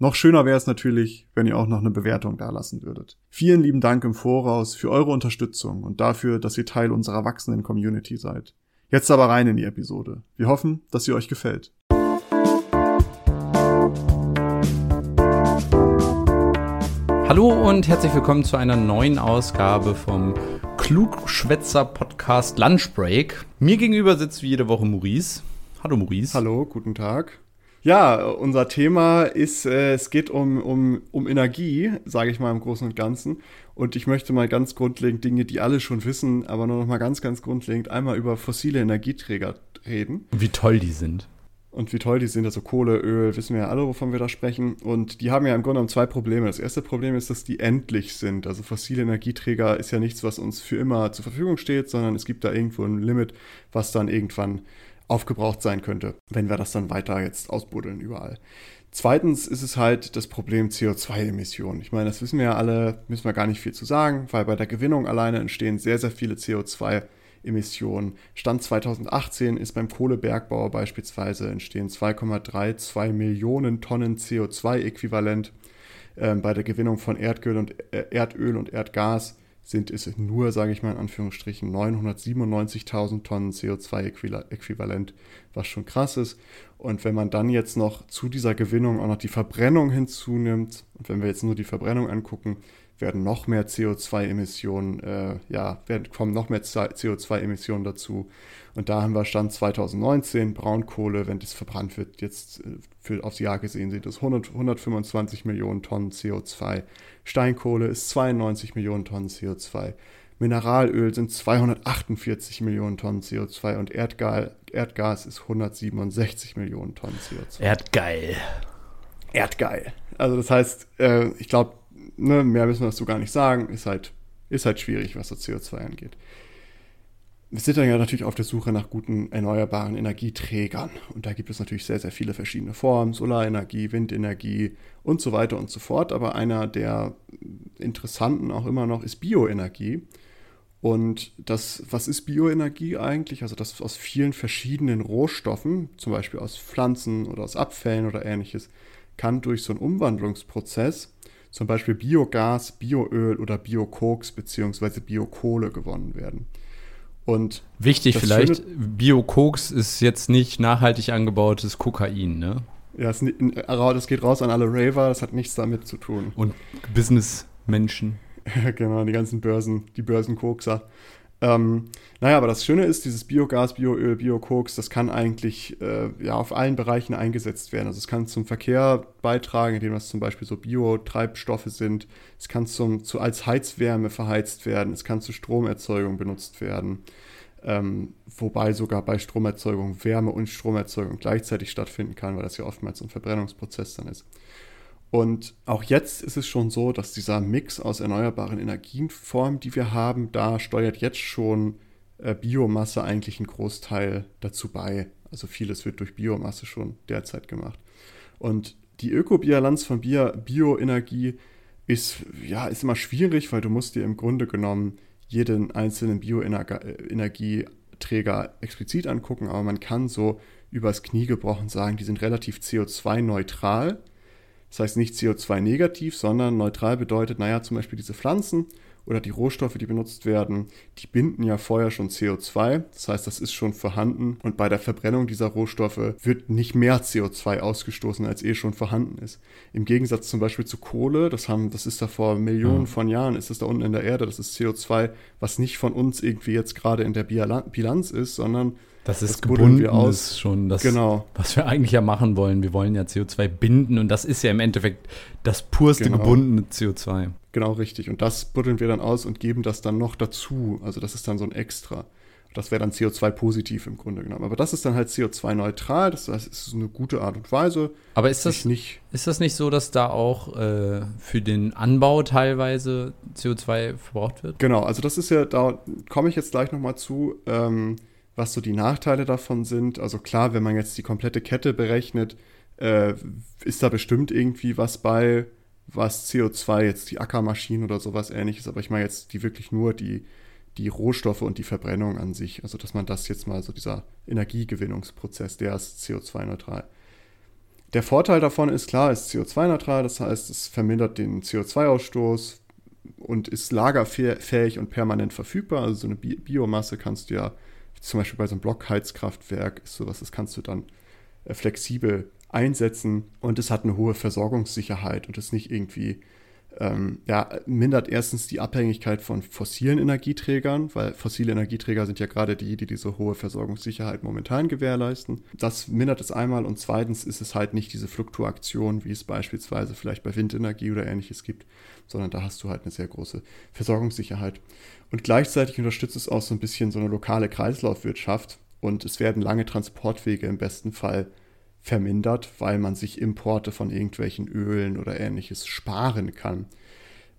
Noch schöner wäre es natürlich, wenn ihr auch noch eine Bewertung dalassen würdet. Vielen lieben Dank im Voraus für eure Unterstützung und dafür, dass ihr Teil unserer wachsenden Community seid. Jetzt aber rein in die Episode. Wir hoffen, dass sie euch gefällt. Hallo und herzlich willkommen zu einer neuen Ausgabe vom Klugschwätzer Podcast Lunchbreak. Mir gegenüber sitzt wie jede Woche Maurice. Hallo Maurice. Hallo, guten Tag. Ja, unser Thema ist, äh, es geht um, um, um Energie, sage ich mal im Großen und Ganzen. Und ich möchte mal ganz grundlegend Dinge, die alle schon wissen, aber nur noch mal ganz, ganz grundlegend einmal über fossile Energieträger reden. Wie toll die sind. Und wie toll die sind, also Kohle, Öl, wissen wir ja alle, wovon wir da sprechen. Und die haben ja im Grunde genommen zwei Probleme. Das erste Problem ist, dass die endlich sind. Also fossile Energieträger ist ja nichts, was uns für immer zur Verfügung steht, sondern es gibt da irgendwo ein Limit, was dann irgendwann aufgebraucht sein könnte, wenn wir das dann weiter jetzt ausbuddeln überall. Zweitens ist es halt das Problem CO2-Emissionen. Ich meine, das wissen wir ja alle, müssen wir gar nicht viel zu sagen, weil bei der Gewinnung alleine entstehen sehr, sehr viele CO2-Emissionen. Stand 2018 ist beim Kohlebergbau beispielsweise entstehen 2,32 Millionen Tonnen CO2-Äquivalent. Ähm, bei der Gewinnung von Erdöl und, äh, Erdöl und Erdgas sind es nur, sage ich mal in Anführungsstrichen, 997.000 Tonnen CO2-Äquivalent, was schon krass ist. Und wenn man dann jetzt noch zu dieser Gewinnung auch noch die Verbrennung hinzunimmt, und wenn wir jetzt nur die Verbrennung angucken, werden noch mehr CO2-Emissionen, äh, ja, werden, kommen noch mehr CO2-Emissionen dazu. Und da haben wir Stand 2019, Braunkohle, wenn das verbrannt wird, jetzt äh, für, aufs Jahr gesehen sind es 100, 125 Millionen Tonnen CO2. Steinkohle ist 92 Millionen Tonnen CO2. Mineralöl sind 248 Millionen Tonnen CO2 und Erdgas, Erdgas ist 167 Millionen Tonnen CO2. Erdgeil. Erdgeil. Also das heißt, äh, ich glaube, ne, mehr müssen wir dazu gar nicht sagen. Ist halt, ist halt schwierig, was so CO2 angeht. Wir sind dann ja natürlich auf der Suche nach guten erneuerbaren Energieträgern. Und da gibt es natürlich sehr, sehr viele verschiedene Formen. Solarenergie, Windenergie und so weiter und so fort. Aber einer der interessanten auch immer noch ist Bioenergie. Und das, was ist Bioenergie eigentlich? Also das aus vielen verschiedenen Rohstoffen, zum Beispiel aus Pflanzen oder aus Abfällen oder ähnliches, kann durch so einen Umwandlungsprozess zum Beispiel Biogas, Bioöl oder Biokoks bzw. Biokohle gewonnen werden. Und Wichtig vielleicht, Biokoks ist jetzt nicht nachhaltig angebautes Kokain, ne? Ja, das geht raus an alle Raver, das hat nichts damit zu tun. Und Businessmenschen. genau, die ganzen Börsen, die Börsenkokser. Ähm, naja, aber das Schöne ist, dieses Biogas, Bioöl, Biokoks, das kann eigentlich äh, ja, auf allen Bereichen eingesetzt werden. Also es kann zum Verkehr beitragen, indem das zum Beispiel so Biotreibstoffe sind. Es kann zum, zu, als Heizwärme verheizt werden. Es kann zur Stromerzeugung benutzt werden. Ähm, wobei sogar bei Stromerzeugung Wärme und Stromerzeugung gleichzeitig stattfinden kann, weil das ja oftmals ein Verbrennungsprozess dann ist. Und auch jetzt ist es schon so, dass dieser Mix aus erneuerbaren Energienformen, die wir haben, da steuert jetzt schon äh, Biomasse eigentlich einen Großteil dazu bei. Also vieles wird durch Biomasse schon derzeit gemacht. Und die Ökobilanz von Bioenergie ist, ja, ist immer schwierig, weil du musst dir im Grunde genommen jeden einzelnen Bioenergieträger explizit angucken, aber man kann so übers Knie gebrochen sagen, die sind relativ CO2-neutral das heißt nicht CO2-negativ, sondern neutral bedeutet, naja, zum Beispiel diese Pflanzen oder die Rohstoffe, die benutzt werden, die binden ja vorher schon CO2. Das heißt, das ist schon vorhanden. Und bei der Verbrennung dieser Rohstoffe wird nicht mehr CO2 ausgestoßen, als eh schon vorhanden ist. Im Gegensatz zum Beispiel zu Kohle, das, haben, das ist da vor Millionen mhm. von Jahren, ist es da unten in der Erde, das ist CO2, was nicht von uns irgendwie jetzt gerade in der Bilanz ist, sondern das ist das gebunden aus. schon das, genau. was wir eigentlich ja machen wollen. Wir wollen ja CO2 binden und das ist ja im Endeffekt das purste genau. gebundene CO2. Genau, richtig. Und das buddeln wir dann aus und geben das dann noch dazu. Also das ist dann so ein Extra. Das wäre dann CO2-positiv im Grunde genommen. Aber das ist dann halt CO2-neutral, das heißt, es ist eine gute Art und Weise. Aber ist das nicht, ist das nicht so, dass da auch äh, für den Anbau teilweise CO2 verbraucht wird? Genau, also das ist ja, da komme ich jetzt gleich nochmal zu, ähm, was so die Nachteile davon sind. Also klar, wenn man jetzt die komplette Kette berechnet, äh, ist da bestimmt irgendwie was bei, was CO2 jetzt die Ackermaschinen oder sowas ähnliches, aber ich meine jetzt die wirklich nur die die Rohstoffe und die Verbrennung an sich. Also dass man das jetzt mal so dieser Energiegewinnungsprozess, der ist CO2-neutral. Der Vorteil davon ist klar, ist CO2-neutral, das heißt, es vermindert den CO2-Ausstoß und ist lagerfähig und permanent verfügbar. Also so eine Biomasse kannst du ja, zum Beispiel bei so einem Blockheizkraftwerk, ist sowas, das kannst du dann äh, flexibel einsetzen und es hat eine hohe Versorgungssicherheit und ist nicht irgendwie ähm, ja, mindert erstens die Abhängigkeit von fossilen Energieträgern, weil fossile Energieträger sind ja gerade die, die diese hohe Versorgungssicherheit momentan gewährleisten. Das mindert es einmal und zweitens ist es halt nicht diese Fluktuation, wie es beispielsweise vielleicht bei Windenergie oder ähnliches gibt, sondern da hast du halt eine sehr große Versorgungssicherheit. Und gleichzeitig unterstützt es auch so ein bisschen so eine lokale Kreislaufwirtschaft und es werden lange Transportwege im besten Fall vermindert, weil man sich Importe von irgendwelchen Ölen oder ähnliches sparen kann.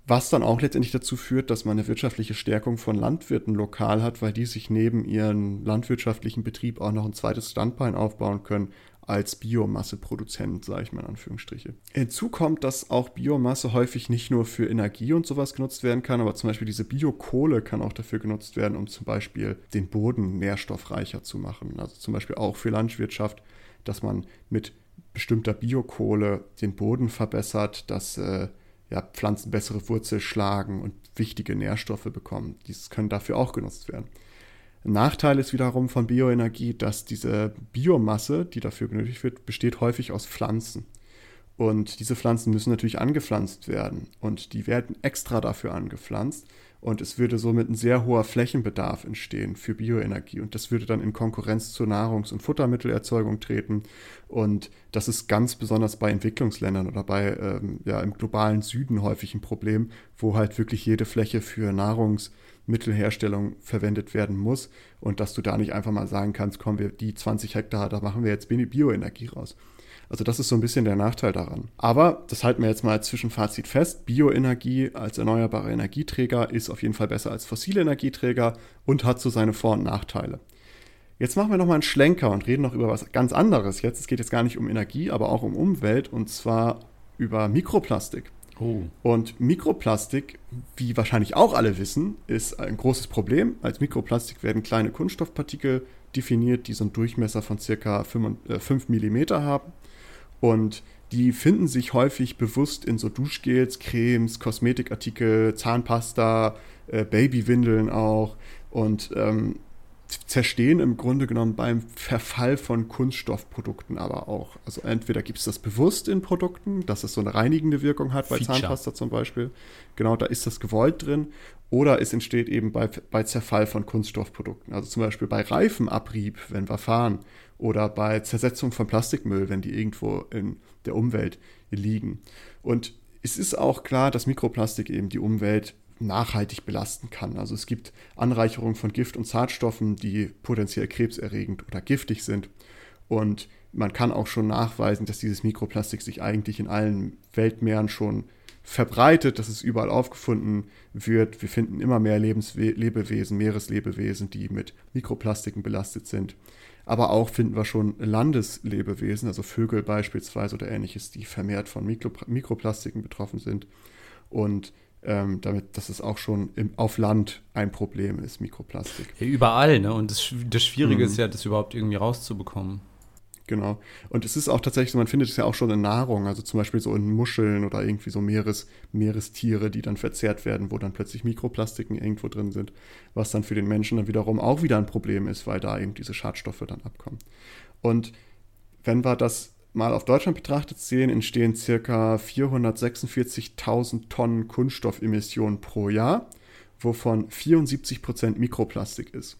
Was dann auch letztendlich dazu führt, dass man eine wirtschaftliche Stärkung von Landwirten lokal hat, weil die sich neben ihren landwirtschaftlichen Betrieb auch noch ein zweites Standbein aufbauen können als Biomasseproduzent, sage ich mal in Anführungsstriche. Hinzu kommt, dass auch Biomasse häufig nicht nur für Energie und sowas genutzt werden kann, aber zum Beispiel diese Biokohle kann auch dafür genutzt werden, um zum Beispiel den Boden nährstoffreicher zu machen. Also zum Beispiel auch für Landwirtschaft dass man mit bestimmter Biokohle den Boden verbessert, dass äh, ja, Pflanzen bessere Wurzel schlagen und wichtige Nährstoffe bekommen. Dies können dafür auch genutzt werden. Ein Nachteil ist wiederum von Bioenergie, dass diese Biomasse, die dafür benötigt wird, besteht häufig aus Pflanzen. Und diese Pflanzen müssen natürlich angepflanzt werden. Und die werden extra dafür angepflanzt. Und es würde somit ein sehr hoher Flächenbedarf entstehen für Bioenergie. Und das würde dann in Konkurrenz zur Nahrungs- und Futtermittelerzeugung treten. Und das ist ganz besonders bei Entwicklungsländern oder bei ähm, ja, im globalen Süden häufig ein Problem, wo halt wirklich jede Fläche für Nahrungsmittelherstellung verwendet werden muss. Und dass du da nicht einfach mal sagen kannst, komm, wir die 20 Hektar, da machen wir jetzt Bioenergie raus. Also das ist so ein bisschen der Nachteil daran. Aber das halten wir jetzt mal als Zwischenfazit fest. Bioenergie als erneuerbarer Energieträger ist auf jeden Fall besser als fossile Energieträger und hat so seine Vor- und Nachteile. Jetzt machen wir nochmal einen Schlenker und reden noch über was ganz anderes. Jetzt es geht jetzt gar nicht um Energie, aber auch um Umwelt und zwar über Mikroplastik. Oh. Und Mikroplastik, wie wahrscheinlich auch alle wissen, ist ein großes Problem. Als Mikroplastik werden kleine Kunststoffpartikel definiert, die so einen Durchmesser von circa 5, äh, 5 mm haben. Und die finden sich häufig bewusst in so Duschgels, Cremes, Kosmetikartikel, Zahnpasta, äh, Babywindeln auch und ähm, zerstehen im Grunde genommen beim Verfall von Kunststoffprodukten aber auch. Also entweder gibt es das bewusst in Produkten, dass es so eine reinigende Wirkung hat, bei Feature. Zahnpasta zum Beispiel. Genau, da ist das gewollt drin. Oder es entsteht eben bei, bei Zerfall von Kunststoffprodukten. Also zum Beispiel bei Reifenabrieb, wenn wir fahren oder bei Zersetzung von Plastikmüll, wenn die irgendwo in der Umwelt liegen. Und es ist auch klar, dass Mikroplastik eben die Umwelt nachhaltig belasten kann. Also es gibt Anreicherungen von Gift und Zartstoffen, die potenziell krebserregend oder giftig sind. Und man kann auch schon nachweisen, dass dieses Mikroplastik sich eigentlich in allen Weltmeeren schon verbreitet, dass es überall aufgefunden wird. Wir finden immer mehr Lebenswe Lebewesen, Meereslebewesen, die mit Mikroplastiken belastet sind. Aber auch finden wir schon Landeslebewesen, also Vögel beispielsweise oder ähnliches, die vermehrt von Mikro Mikroplastiken betroffen sind. Und ähm, damit, dass es auch schon im, auf Land ein Problem ist, Mikroplastik. Ja, überall, ne? Und das, das Schwierige mhm. ist ja, das überhaupt irgendwie rauszubekommen. Genau. Und es ist auch tatsächlich so, man findet es ja auch schon in Nahrung, also zum Beispiel so in Muscheln oder irgendwie so Meeres, Meerestiere, die dann verzehrt werden, wo dann plötzlich Mikroplastiken irgendwo drin sind, was dann für den Menschen dann wiederum auch wieder ein Problem ist, weil da eben diese Schadstoffe dann abkommen. Und wenn wir das mal auf Deutschland betrachtet sehen, entstehen circa 446.000 Tonnen Kunststoffemissionen pro Jahr, wovon 74 Prozent Mikroplastik ist.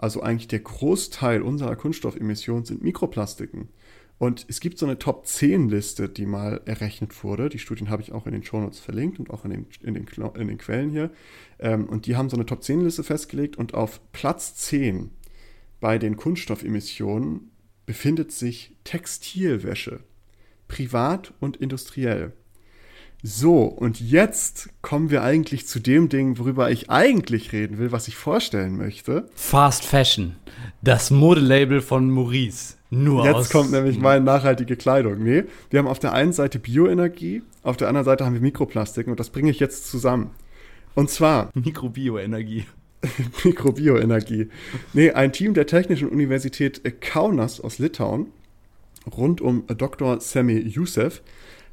Also eigentlich der Großteil unserer Kunststoffemissionen sind Mikroplastiken. Und es gibt so eine Top 10 Liste, die mal errechnet wurde. Die Studien habe ich auch in den Shownotes verlinkt und auch in den, in den, in den Quellen hier. Ähm, und die haben so eine Top 10 Liste festgelegt und auf Platz 10 bei den Kunststoffemissionen befindet sich Textilwäsche. Privat und industriell. So, und jetzt kommen wir eigentlich zu dem Ding, worüber ich eigentlich reden will, was ich vorstellen möchte. Fast Fashion, das Modelabel von Maurice. Nur jetzt kommt nämlich meine nachhaltige Kleidung. Nee, wir haben auf der einen Seite Bioenergie, auf der anderen Seite haben wir Mikroplastiken und das bringe ich jetzt zusammen. Und zwar Mikrobioenergie. Mikrobioenergie. Nee, ein Team der Technischen Universität Kaunas aus Litauen rund um Dr. Semi Youssef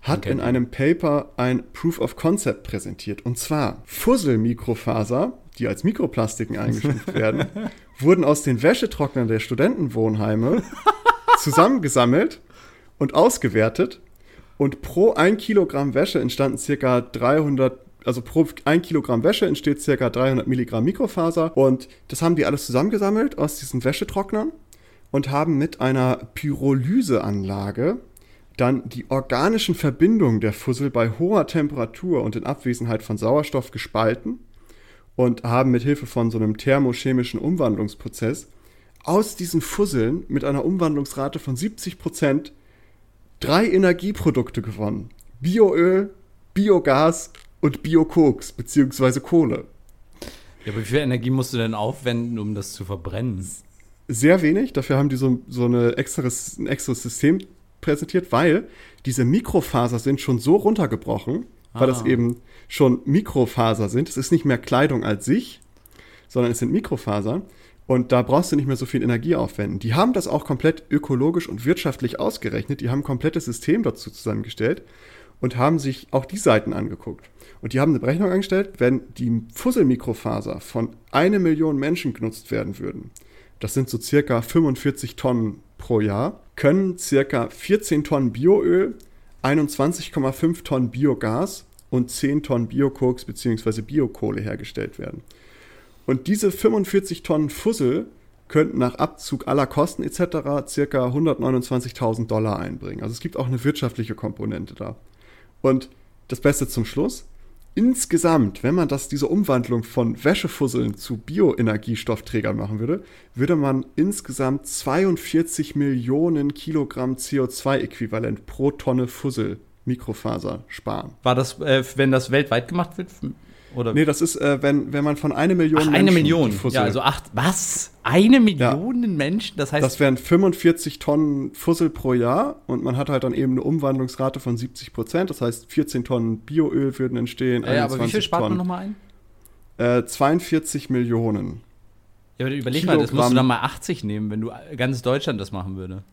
hat okay. in einem Paper ein Proof of Concept präsentiert. Und zwar Fusselmikrofaser, die als Mikroplastiken eingestuft werden, wurden aus den Wäschetrocknern der Studentenwohnheime zusammengesammelt und ausgewertet. Und pro ein Kilogramm Wäsche entstanden circa 300 also pro ein Kilogramm Wäsche entsteht circa 300 Milligramm Mikrofaser. Und das haben die alles zusammengesammelt aus diesen Wäschetrocknern und haben mit einer Pyrolyseanlage dann die organischen Verbindungen der Fussel bei hoher Temperatur und in Abwesenheit von Sauerstoff gespalten und haben mit Hilfe von so einem thermochemischen Umwandlungsprozess aus diesen Fusseln mit einer Umwandlungsrate von 70 Prozent drei Energieprodukte gewonnen. Bioöl, Biogas und Biokoks bzw. Kohle. Ja, aber wie viel Energie musst du denn aufwenden, um das zu verbrennen? Sehr wenig. Dafür haben die so, so eine extras, ein extras System präsentiert, weil diese Mikrofaser sind schon so runtergebrochen, ah. weil das ah. eben schon Mikrofaser sind. Es ist nicht mehr Kleidung als sich, sondern es sind Mikrofaser. Und da brauchst du nicht mehr so viel Energie aufwenden. Die haben das auch komplett ökologisch und wirtschaftlich ausgerechnet. Die haben ein komplettes System dazu zusammengestellt und haben sich auch die Seiten angeguckt. Und die haben eine Berechnung angestellt, wenn die Fusselmikrofaser von eine Million Menschen genutzt werden würden, das sind so circa 45 Tonnen pro Jahr, können circa 14 Tonnen Bioöl, 21,5 Tonnen Biogas und 10 Tonnen Biokoks bzw. Biokohle hergestellt werden. Und diese 45 Tonnen Fussel könnten nach Abzug aller Kosten etc. circa 129.000 Dollar einbringen. Also es gibt auch eine wirtschaftliche Komponente da. Und das Beste zum Schluss, insgesamt, wenn man das, diese Umwandlung von Wäschefusseln zu Bioenergiestoffträgern machen würde, würde man insgesamt 42 Millionen Kilogramm CO2-Äquivalent pro Tonne Fussel Mikrofaser sparen. War das, äh, wenn das weltweit gemacht wird, oder? Nee, das ist, äh, wenn, wenn man von einer Million Ach, eine Million. Ja, also acht, was? Eine Million ja. Menschen? Das heißt. Das wären 45 Tonnen Fussel pro Jahr und man hat halt dann eben eine Umwandlungsrate von 70 Prozent. Das heißt, 14 Tonnen Bioöl würden entstehen. Ja, aber wie viel spart Tonnen. man nochmal ein? Äh, 42 Millionen. Ja, aber überleg Kilogramm. mal, das musst du dann mal 80 nehmen, wenn du ganz Deutschland das machen würde.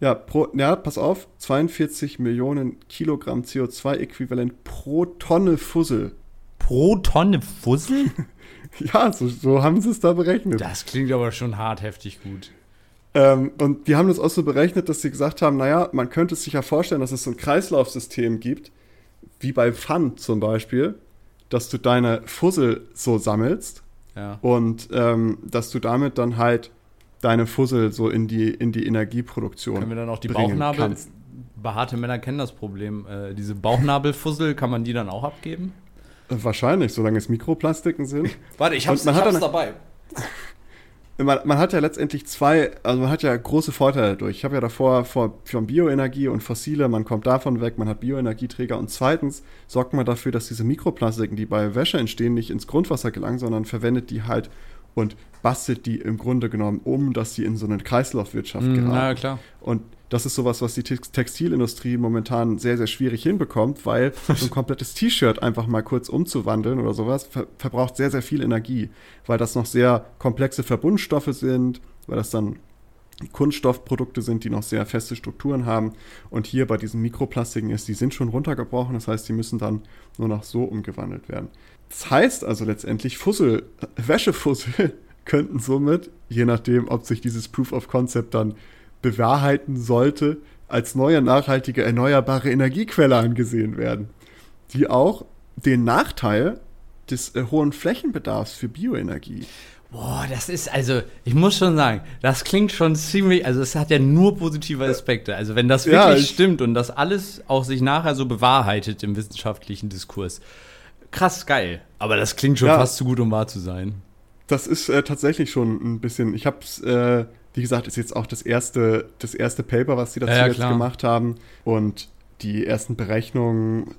Ja, pro, ja, pass auf, 42 Millionen Kilogramm CO2-Äquivalent pro Tonne Fussel pro Tonne Fussel? ja, so, so haben sie es da berechnet. Das klingt aber schon hart heftig gut. Ähm, und die haben das auch so berechnet, dass sie gesagt haben, naja, man könnte sich ja vorstellen, dass es so ein Kreislaufsystem gibt, wie bei Pfand zum Beispiel, dass du deine Fussel so sammelst ja. und ähm, dass du damit dann halt deine Fussel so in die, in die Energieproduktion Können wir dann auch die Bauchnabel, kannst. behaarte Männer kennen das Problem, äh, diese Bauchnabelfussel, kann man die dann auch abgeben? Wahrscheinlich, solange es Mikroplastiken sind. Warte, ich hab's, ich hab's dabei. Man, man, hat ja letztendlich zwei, also man hat ja große Vorteile dadurch. Ich habe ja davor vor, von Bioenergie und fossile, man kommt davon weg, man hat Bioenergieträger und zweitens sorgt man dafür, dass diese Mikroplastiken, die bei Wäsche entstehen, nicht ins Grundwasser gelangen, sondern verwendet die halt und bastelt die im Grunde genommen um, dass sie in so eine Kreislaufwirtschaft mm, geraten. Ja, klar. Und das ist sowas, was die Textilindustrie momentan sehr, sehr schwierig hinbekommt, weil so ein komplettes T-Shirt einfach mal kurz umzuwandeln oder sowas ver verbraucht sehr, sehr viel Energie, weil das noch sehr komplexe Verbundstoffe sind, weil das dann Kunststoffprodukte sind, die noch sehr feste Strukturen haben. Und hier bei diesen Mikroplastiken ist, die sind schon runtergebrochen, das heißt, die müssen dann nur noch so umgewandelt werden. Das heißt also letztendlich, Fussel, Wäschefussel könnten somit, je nachdem, ob sich dieses Proof of Concept dann bewahrheiten sollte, als neue nachhaltige erneuerbare Energiequelle angesehen werden, die auch den Nachteil des äh, hohen Flächenbedarfs für Bioenergie. Boah, das ist, also, ich muss schon sagen, das klingt schon ziemlich, also es hat ja nur positive Aspekte. Also wenn das wirklich ja, stimmt und das alles auch sich nachher so bewahrheitet im wissenschaftlichen Diskurs. Krass geil. Aber das klingt schon ja, fast zu gut, um wahr zu sein. Das ist äh, tatsächlich schon ein bisschen, ich hab's, äh, wie gesagt, ist jetzt auch das erste, das erste Paper, was sie dazu ja, jetzt gemacht haben. Und die ersten Berechnungen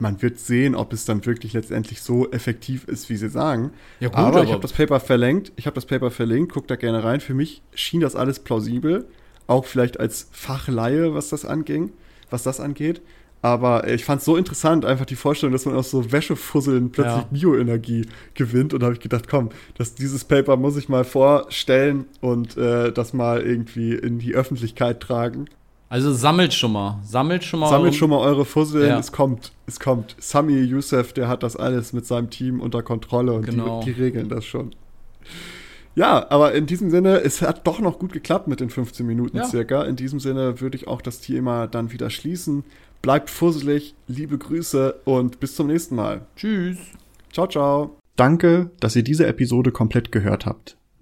man wird sehen, ob es dann wirklich letztendlich so effektiv ist, wie sie sagen. Ja, gut, aber, aber ich habe das Paper verlinkt. Ich habe das Paper verlinkt. Guck da gerne rein. Für mich schien das alles plausibel, auch vielleicht als Fachleihe, was das anging, was das angeht. Aber ich fand es so interessant, einfach die Vorstellung, dass man aus so Wäschefusseln plötzlich ja. Bioenergie gewinnt. Und da habe ich gedacht, komm, das, dieses Paper muss ich mal vorstellen und äh, das mal irgendwie in die Öffentlichkeit tragen. Also sammelt schon mal, sammelt schon mal. Sammelt schon mal eure Fusseln, ja. es kommt, es kommt. Sami Youssef, der hat das alles mit seinem Team unter Kontrolle und genau. die, die regeln das schon. Ja, aber in diesem Sinne, es hat doch noch gut geklappt mit den 15 Minuten ja. circa. In diesem Sinne würde ich auch das Thema dann wieder schließen. Bleibt fusselig, liebe Grüße und bis zum nächsten Mal. Tschüss. Ciao, ciao. Danke, dass ihr diese Episode komplett gehört habt.